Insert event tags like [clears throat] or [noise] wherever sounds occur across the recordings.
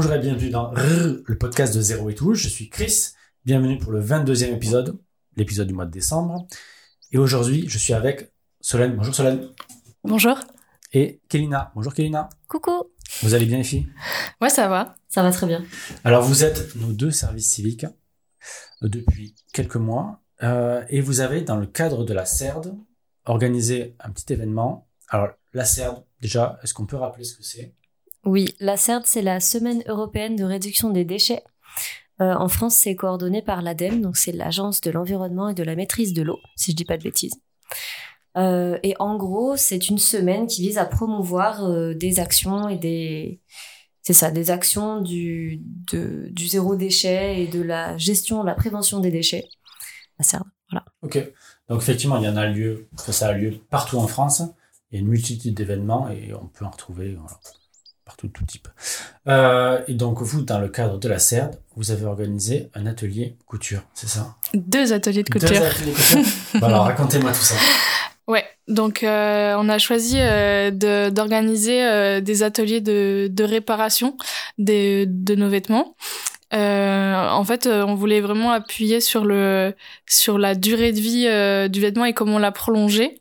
Bonjour et bienvenue dans le podcast de Zéro et tout. Je suis Chris. Bienvenue pour le 22e épisode, l'épisode du mois de décembre. Et aujourd'hui, je suis avec Solène. Bonjour Solène. Bonjour. Et Kélina. Bonjour Kélina. Coucou. Vous allez bien les filles Ouais, ça va. Ça va très bien. Alors vous êtes nos deux services civiques euh, depuis quelques mois euh, et vous avez dans le cadre de la CERD organisé un petit événement. Alors la CERD, déjà, est-ce qu'on peut rappeler ce que c'est? Oui, la CERD, c'est la Semaine européenne de réduction des déchets. Euh, en France, c'est coordonné par l'ADEME, donc c'est l'Agence de l'environnement et de la maîtrise de l'eau, si je dis pas de bêtises. Euh, et en gros, c'est une semaine qui vise à promouvoir euh, des actions et des, c'est ça, des actions du, du zéro déchet et de la gestion, la prévention des déchets. La CERD, voilà. Ok. Donc effectivement, il y en a lieu, ça a lieu partout en France. Il y a une multitude d'événements et on peut en retrouver voilà, tout type. Euh, et donc vous, dans le cadre de la CERD, vous avez organisé un atelier couture, c'est ça? Deux ateliers de couture. Deux ateliers de couture. bon, alors [laughs] racontez-moi tout ça. Ouais, donc euh, on a choisi euh, d'organiser des ateliers de, de réparation des, de nos vêtements. Euh, en fait, euh, on voulait vraiment appuyer sur le sur la durée de vie euh, du vêtement et comment l'a prolongé.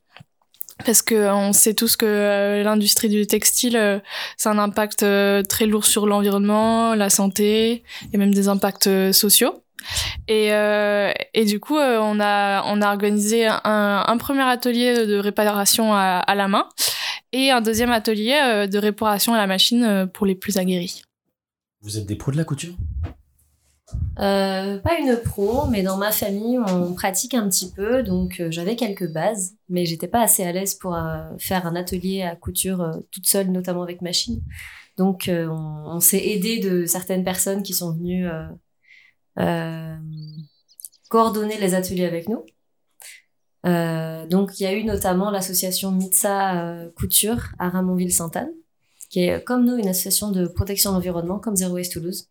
Parce que on sait tous que l'industrie du textile, c'est un impact très lourd sur l'environnement, la santé et même des impacts sociaux. Et, euh, du coup, euh, on, a, organisé un, premier atelier de réparation à, à, la main et un deuxième atelier euh, de réparation à la machine euh, pour les plus aguerris. Vous êtes des pros de la couture? Euh, pas une pro, mais dans ma famille, on pratique un petit peu, donc euh, j'avais quelques bases, mais j'étais pas assez à l'aise pour euh, faire un atelier à couture toute seule, notamment avec machine. Donc on, s'est aidé de certaines personnes qui sont venues coordonner les ateliers avec nous. Donc il y a eu notamment l'association Mitsa Couture à Ramonville-Sainte-Anne, qui est comme nous une association de protection de l'environnement comme Zero Waste Toulouse.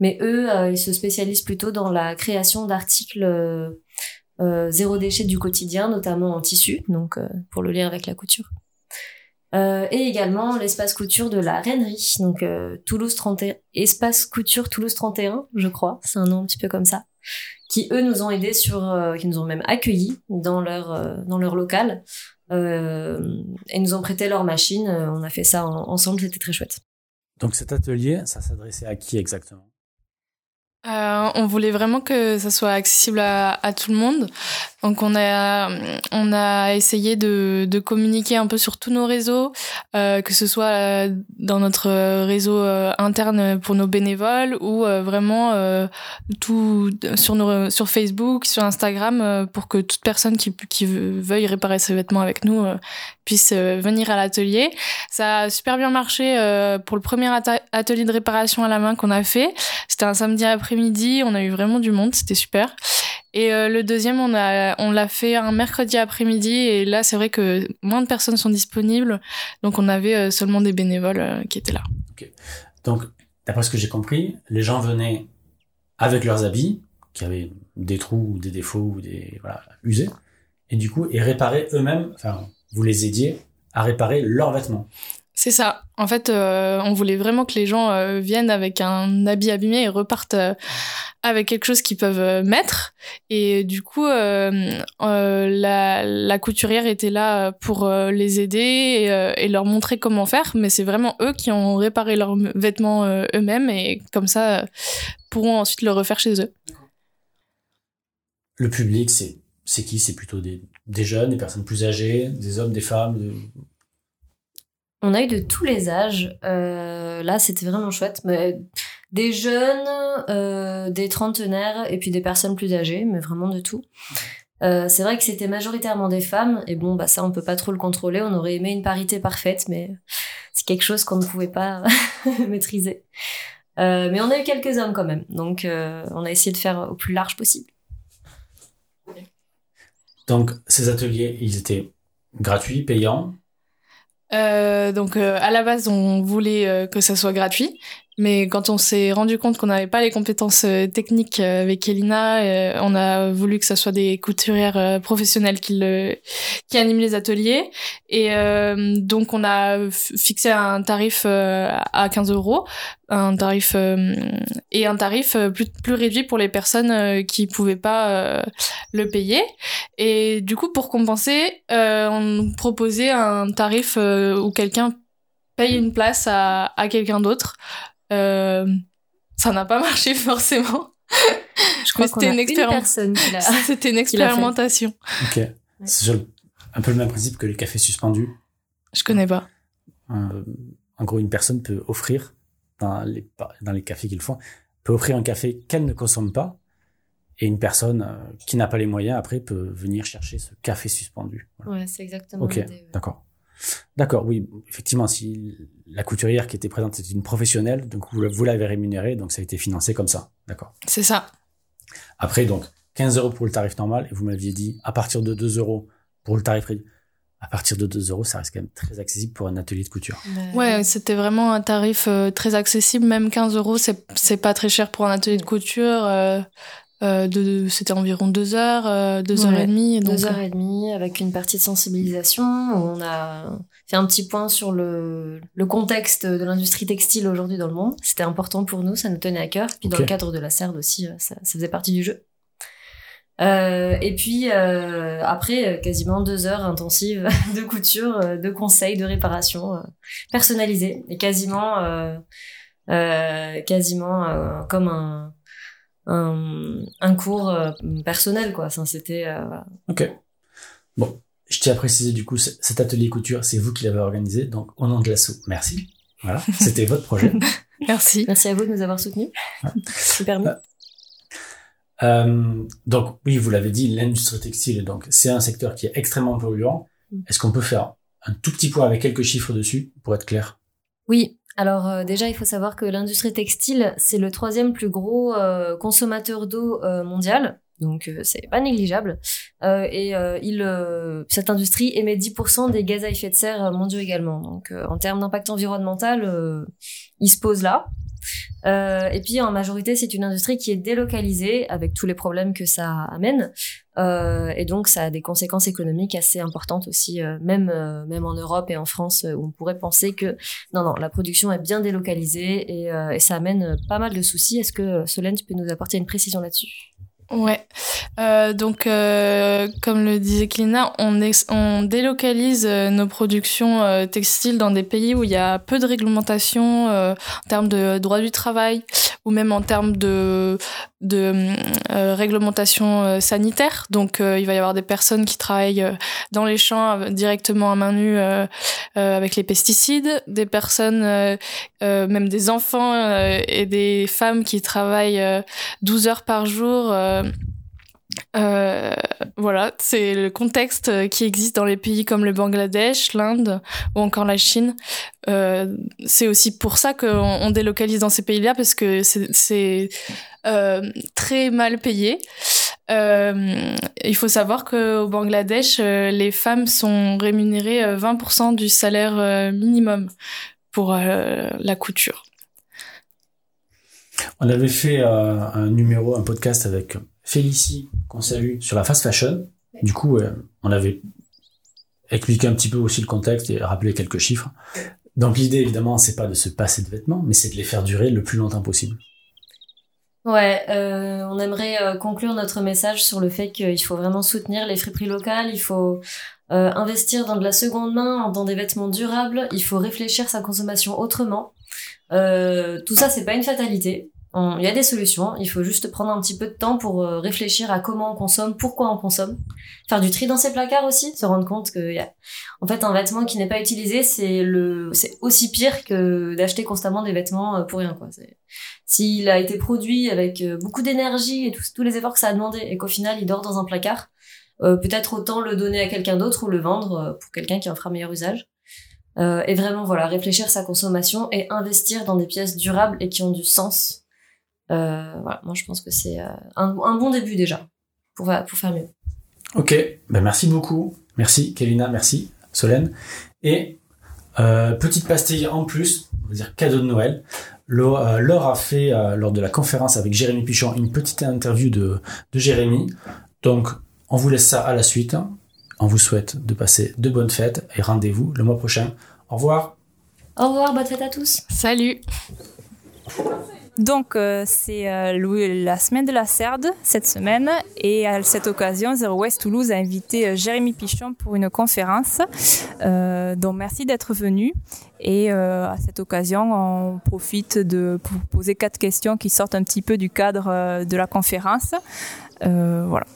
Mais eux, euh, ils se spécialisent plutôt dans la création d'articles euh, zéro déchet du quotidien, notamment en tissu, donc pour le lire avec la couture. Euh, et également l'espace couture de la Reinerie, donc euh, Toulouse 31, espace couture Toulouse 31, je crois, c'est un nom un petit peu comme ça, qui eux nous ont aidés sur, euh, qui nous ont même accueillis dans leur euh, dans leur local euh, et nous ont prêté leur machine. on a fait ça en, ensemble, c'était très chouette. Donc cet atelier, ça s'adressait à qui exactement? Euh, on voulait vraiment que ça soit accessible à, tout le monde. Donc on a on a essayé de, de communiquer un peu sur tous nos réseaux, euh, que ce soit euh, dans notre réseau interne pour nos bénévoles ou vraiment tout sur nos sur Facebook, sur Instagram pour que toute personne qui qui veuille réparer ses vêtements avec nous puisse venir à l'atelier. Ça a super bien marché pour le premier atelier de réparation à la main qu'on a fait. C'était un samedi après-midi, on a eu vraiment du monde, c'était super. Et euh, le deuxième, on a, on l'a fait un mercredi après-midi et là, c'est vrai que moins de personnes sont disponibles, donc on avait euh, seulement des bénévoles euh, qui étaient là. Okay. Donc, d'après ce que j'ai compris, les gens venaient avec leurs habits qui avaient des trous ou des défauts ou des voilà usés, et du coup, et réparaient eux-mêmes. Enfin, vous les aidiez à réparer leurs vêtements. C'est ça. En fait, euh, on voulait vraiment que les gens euh, viennent avec un habit abîmé et repartent euh, avec quelque chose qu'ils peuvent mettre. Et du coup, la, couturière était là pour les aider et, leur montrer comment faire. Mais c'est vraiment eux qui ont réparé leurs vêtements eux-mêmes et comme ça pourront ensuite le refaire chez eux. Le public, c'est qui? C'est plutôt des, jeunes, des personnes plus âgées, des hommes, des femmes. On a eu de tous les âges. Euh, là, c'était vraiment chouette. Mais des jeunes, euh, des trentenaires et puis des personnes plus âgées, mais vraiment de tout. Euh, c'est vrai que c'était majoritairement des femmes, et bon, bah ça, on peut pas trop le contrôler. On aurait aimé une parité parfaite, mais c'est quelque chose qu'on ne pouvait pas [laughs] maîtriser. Mais on a eu quelques hommes quand même, donc on a essayé de faire au plus large possible. Donc, ces ateliers, ils étaient gratuits, payants? Euh, donc euh, à la base on voulait euh, que ça soit gratuit, Mais quand on s'est rendu compte qu'on n'avait pas les compétences euh, techniques euh, avec Elina, euh, on a voulu que ça soit des couturières professionnelles qui, le, qui animent les ateliers. Et donc on a fixé un tarif à 15 euros, un tarif et un tarif plus, réduit pour les personnes qui pouvaient pas le payer. Et du coup, pour compenser, on proposait un tarif où quelqu'un paye une place à quelqu'un d'autre. Euh, ça n'a pas [laughs] marché forcément. Je crois [laughs] c'était une, expérience. C'était une expérimentation. Ok. C'est un peu le même principe que les cafés suspendus. Je connais pas. Euh, en gros, une personne peut offrir dans les dans les cafés qu'ils font peut offrir un café qu'elle ne consomme pas et une personne euh, qui n'a pas les moyens après peut venir chercher ce café suspendu. Ouais, c'est exactement. Ok, d'accord. D'accord, oui, effectivement, si la couturière qui était présente était une professionnelle, donc vous, l'avez rémunérée, donc ça a été financé comme ça. D'accord. C'est ça. Après, donc, 15 euros pour le tarif normal, et vous m'aviez dit, à partir de 2 euros pour le tarif réduit. À partir de 2 euros, ça reste quand même très accessible pour un atelier de couture. Ouais, c'était vraiment un tarif euh, très accessible. Même 15 euros, c'est pas très cher pour un atelier de couture. Euh, euh, c'était environ deux heures, euh, deux heures et demie. deux heures et demie avec une partie de sensibilisation. On a fait un petit point sur le, le contexte de l'industrie textile aujourd'hui dans le monde. C'était important pour nous, ça nous tenait à cœur. Puis dans le cadre de la CERD aussi, euh, ça, ça faisait partie du jeu. Euh, et puis euh, après, quasiment deux heures intensives [laughs] de couture, de conseils, de réparation euh, personnalisées et quasiment, quasiment comme un un, cours euh, personnel, quoi. C'était. Euh, ok. Bon, je tiens à préciser du coup, cet atelier couture, c'est vous qui l'avez organisé, donc au nom de l'assaut, merci. Voilà, [laughs] c'était votre projet. Merci. Merci à vous de nous avoir soutenus. Super permis. Euh, donc oui, vous l'avez dit, l'industrie textile, donc c'est un secteur qui est extrêmement polluant. Mm. Est-ce qu'on peut faire un tout petit point avec quelques chiffres dessus pour être clair? Oui, alors euh, déjà, il faut savoir que l'industrie textile, c'est le troisième plus gros euh, consommateur d'eau euh, mondial. Donc c'est pas négligeable. et cette industrie émet 10% des gaz à effet de serre mondiaux également. Donc en termes d'impact environnemental, il se pose là. Euh, et puis en majorité, c'est une industrie qui est délocalisée avec tous les problèmes que ça amène. Euh, et donc ça a des conséquences économiques assez importantes aussi, euh, même même en Europe et en France, où on pourrait penser que non non, la production est bien délocalisée et, et ça amène pas mal de soucis. Est-ce que Solène, tu peux nous apporter une précision là-dessus? Ouais. Euh, donc, euh, comme le disait Clina, on, on délocalise euh, nos productions euh, textiles dans des pays où il y a peu de réglementation en termes de droit du travail ou même en termes de, de réglementation sanitaire. Donc, il va y avoir des personnes qui travaillent dans les champs directement à main nue avec les pesticides, des personnes, même des enfants et des femmes qui travaillent 12 heures par jour euh, voilà, c'est le contexte qui existe dans les pays comme le Bangladesh, l'Inde ou encore la Chine. Euh, c'est aussi pour ça qu'on on délocalise dans ces pays-là parce que c'est euh, très mal payé. Euh, il faut savoir qu'au Bangladesh, euh, les femmes sont rémunérées 20% du salaire minimum pour la couture. On avait fait un numéro, un podcast avec Félicie, qu'on salue, sur la fast fashion. Du coup, euh, on avait expliqué un petit peu aussi le contexte et rappelé quelques chiffres. Donc l'idée, évidemment, c'est pas de se passer de vêtements, mais c'est de les faire durer le plus longtemps possible. Ouais, euh, on aimerait euh, conclure notre message sur le fait qu'il faut vraiment soutenir les friperies locales, il faut investir dans de la seconde main, dans des vêtements durables, il faut réfléchir sa consommation autrement. tout ça, c'est pas une fatalité il y a des solutions. Il faut juste prendre un petit peu de temps pour euh, réfléchir à comment on consomme, pourquoi on consomme, faire du tri dans ses placards aussi, se rendre compte que, y a... en fait, un vêtement qui n'est pas utilisé, c'est le, c'est aussi pire que d'acheter constamment des vêtements euh, pour rien, quoi. S'il a été produit avec euh, beaucoup d'énergie et tous, les efforts que ça a demandé et qu'au final il dort dans un placard, peut-être autant le donner à quelqu'un d'autre ou le vendre pour quelqu'un qui en fera meilleur usage. et vraiment, voilà, réfléchir sa consommation et investir dans des pièces durables et qui ont du sens voilà, moi je pense que c'est euh, un, un, bon début déjà pour, pour faire mieux. Ok, ben merci beaucoup. Merci Kevina, merci Solène. Et euh, petite pastille en plus, on va dire cadeau de Noël. Laure a fait, lors de la conférence avec Jérémy Pichon, une petite interview de, de Jérémy. Donc, on vous laisse ça à la suite. On vous souhaite de passer de bonnes fêtes et rendez-vous le mois prochain. Au revoir. Au revoir, bonne fête à tous. Salut. Donc, euh, c'est euh, la semaine de la CERD cette semaine. Et à cette occasion, Zero West Toulouse a invité euh, Jérémy Pichon pour une conférence. donc, merci d'être venu. Et à cette occasion, on profite de vous poser quatre questions qui sortent un petit peu du cadre de la conférence. voilà.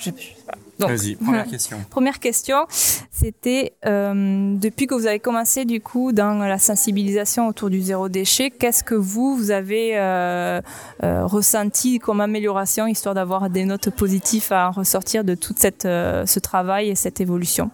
Je, Vas-y, première question. Première question, c'était euh, depuis que vous avez commencé du coup dans la sensibilisation autour du zéro déchet, qu'est-ce que vous, vous avez euh, euh, ressenti comme amélioration histoire d'avoir des notes positives à ressortir de tout cette, ce travail et cette évolution?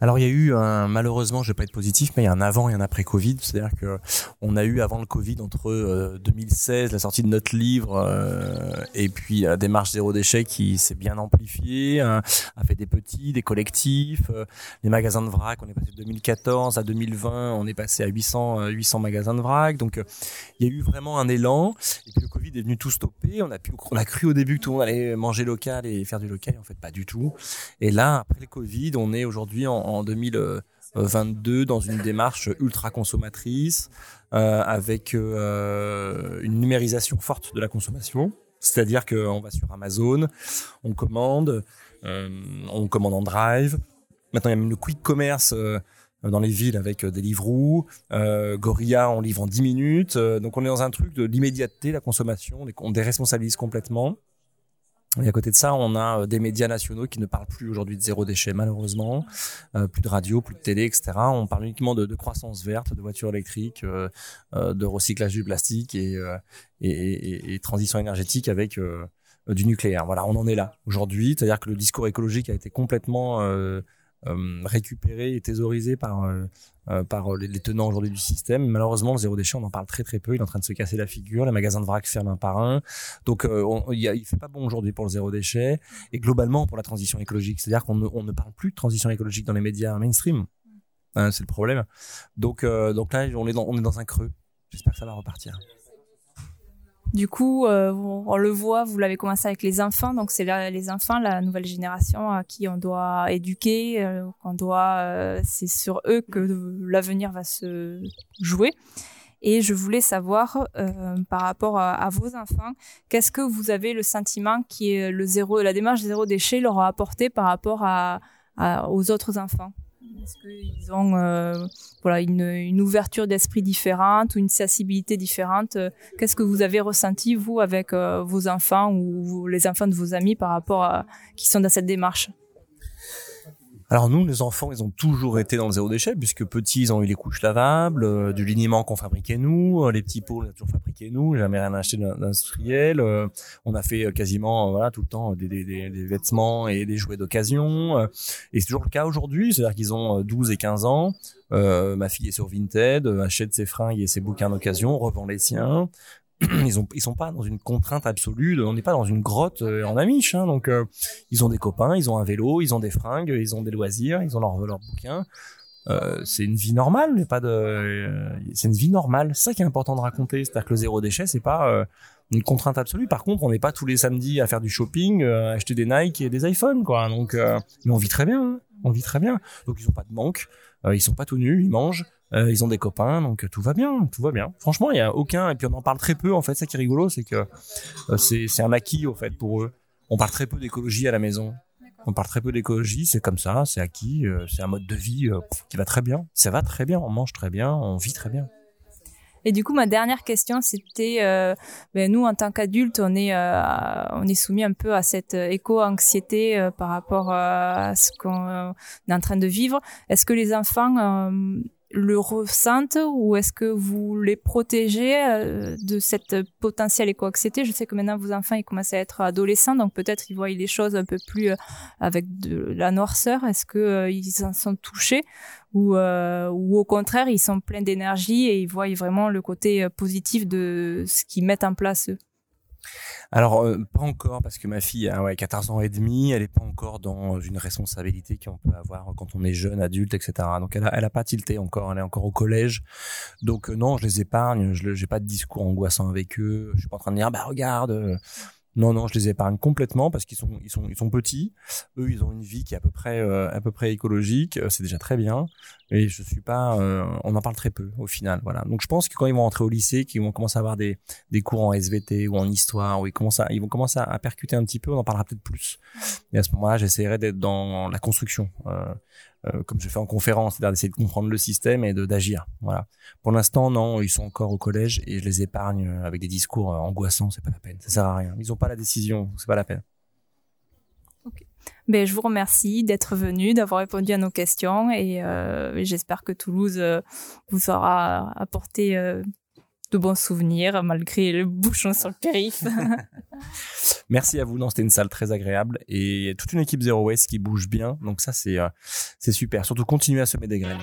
Alors il y a eu un, malheureusement, je vais pas être positif, mais il y a un avant et un après Covid. C'est-à-dire que on a eu avant le Covid entre 2016 euh, la sortie de notre livre euh, et puis la démarche zéro déchet qui s'est bien amplifiée, hein, a fait des petits, des collectifs, euh, les magasins de vrac. On est passé de 2014 à 2020, on est passé à 800 800 magasins de vrac. Donc il y a eu vraiment un élan. Est venu tout stopper. On a cru au début que tout le monde allait manger local et faire du local. En fait, pas du tout. Et là, après le Covid, on est aujourd'hui en, 2022 dans une démarche ultra consommatrice euh, avec euh, une numérisation forte de la consommation. C'est-à-dire qu'on va sur Amazon, on commande, euh, on commande en drive. Maintenant, il y a même le quick commerce dans les villes avec Deliveroo, euh, Gorilla on livre en 10 minutes. donc on est dans un truc de l'immédiateté, la consommation, on déresponsabilise complètement. Et à côté de ça, on a euh, des médias nationaux qui ne parlent plus aujourd'hui de zéro déchet, malheureusement. Euh, plus de radio, plus de télé, etc. On parle uniquement de, croissance verte, de voitures électriques, euh, euh de recyclage du plastique et, et, et, et transition énergétique avec du nucléaire. Voilà, on en est là aujourd'hui. C'est-à-dire que le discours écologique a été complètement récupéré et thésaurisé par euh, par les, tenants aujourd'hui du système. Malheureusement, le zéro déchet, on en parle très très peu. Il est en train de se casser la figure. Les magasins de vrac ferment un par un. Donc, euh, il, y a, il fait pas bon aujourd'hui pour le zéro déchet et globalement pour la transition écologique. C'est-à-dire qu'on ne, on ne parle plus de transition écologique dans les médias mainstream. Hein, c'est le problème. Donc, euh, donc là, on est dans, on est dans un creux. J'espère que ça va repartir. Du coup, euh, on le voit, vous l'avez commencé avec les enfants, donc c'est les enfants, la nouvelle génération à qui on doit éduquer, euh, on doit, euh, c'est sur eux que l'avenir va se jouer. Et je voulais savoir, par rapport à, vos enfants, qu'est-ce que vous avez le sentiment qui est le zéro, la démarche zéro déchet leur a apporté par rapport à aux autres enfants? Est-ce qu'ils ont euh, voilà une, une ouverture d'esprit différente ou une sensibilité différente Qu'est-ce que vous avez ressenti vous avec euh, vos enfants ou les enfants de vos amis par rapport à qui sont dans cette démarche? Alors nous, les enfants, ils ont toujours été dans le zéro déchet, puisque petits, ils ont eu les couches lavables, euh, du liniment qu'on fabriquait nous, euh, les petits pots, on a toujours fabriqué nous, jamais rien acheté d'industriel. Euh, on a fait quasiment, voilà, tout le temps des, des, vêtements et des jouets d'occasion. et c'est toujours le cas aujourd'hui, c'est-à-dire qu'ils ont 12 et 15 ans. ma fille est sur Vinted, achète ses fringues et ses bouquins d'occasion, revend les siens. [clears throat] ils ont ils sont pas dans une contrainte absolue on n'est pas dans une grotte euh, en amiche hein, donc euh, ils ont des copains ils ont un vélo ils ont des fringues ils ont des loisirs ils ont leurs leur bouquins. Euh, c'est une vie normale mais pas de euh, c'est une vie normale. C'est ça qui est important de raconter c'est-à-dire que le zéro déchet c'est pas une contrainte absolue. Par contre on n'est pas tous les samedis à faire du shopping à acheter des Nike et des iPhones quoi. Donc mais on vit très bien hein. on vit très bien. Donc ils ont pas de manque ils sont pas tout nus ils mangent euh, ils ont des copains, donc tout va bien, tout va bien. Franchement, il y a aucun, et puis on en parle très peu en fait. Ça qui est rigolo, c'est que euh, c'est un acquis au fait pour eux. On parle très peu d'écologie à la maison. On parle très peu d'écologie, c'est comme ça, c'est acquis, euh, c'est un mode de vie qui va très bien. Ça va très bien, on mange très bien, on vit très bien. Et du coup, ma dernière question, c'était, euh, ben, nous, en tant qu'adultes, on est, on est soumis un peu à cette éco-anxiété par rapport à ce qu'on est en train de vivre. Est-ce que les enfants le ressentent ou est-ce que vous les protégez euh, de cette potentielle éco-anxiété? Je sais que maintenant vos enfants ils commencent à être adolescents, donc peut-être ils voient les choses un peu plus euh, avec de la noirceur. Est-ce que euh, ils en sont touchés ou, ou au contraire ils sont pleins d'énergie et ils voient vraiment le côté positif de ce qu'ils mettent en place eux? Alors, euh, pas encore, parce que ma fille a ouais, 14 ans et demi, elle est pas encore dans une responsabilité qu'on peut avoir quand on est jeune, adulte, etc. Donc, elle a, elle a pas tilté encore, elle est encore au collège. Donc, euh, non, je les épargne, je j'ai pas de discours angoissant avec eux, je suis pas en train de dire, bah regarde, euh, non, non, je les épargne complètement parce qu'ils sont, ils sont, ils sont petits. Eux, ils ont une vie qui est à peu près, euh, à peu près écologique. Euh, c'est déjà très bien. Et je suis pas, euh, on en parle très peu au final, voilà. Donc je pense que quand ils vont rentrer au lycée, qu'ils vont commencer à avoir des, des cours en SVT ou en histoire, où ils commencent à, ils vont commencer à, percuter un petit peu, on en parlera peut-être plus. Et à ce moment-là, j'essaierai d'être dans la construction. Euh, euh, comme je fais en conférence, c'est-à-dire d'essayer de comprendre le système et d'agir. Voilà. Pour l'instant, non, ils sont encore au collège et je les épargne euh, avec des discours euh, angoissants, c'est pas la peine, ça sert à rien. Ils ont pas la décision, c'est pas la peine. Ok. Ben, je vous remercie d'être venu, d'avoir répondu à nos questions et euh, j'espère que Toulouse vous aura apporté de bons souvenirs malgré le bouchon sur le périph. [laughs] Merci à vous. Non, c'était une salle très agréable et toute une équipe Zero Waste qui bouge bien. Donc ça, c'est euh, c'est super. Surtout continuer à semer des graines.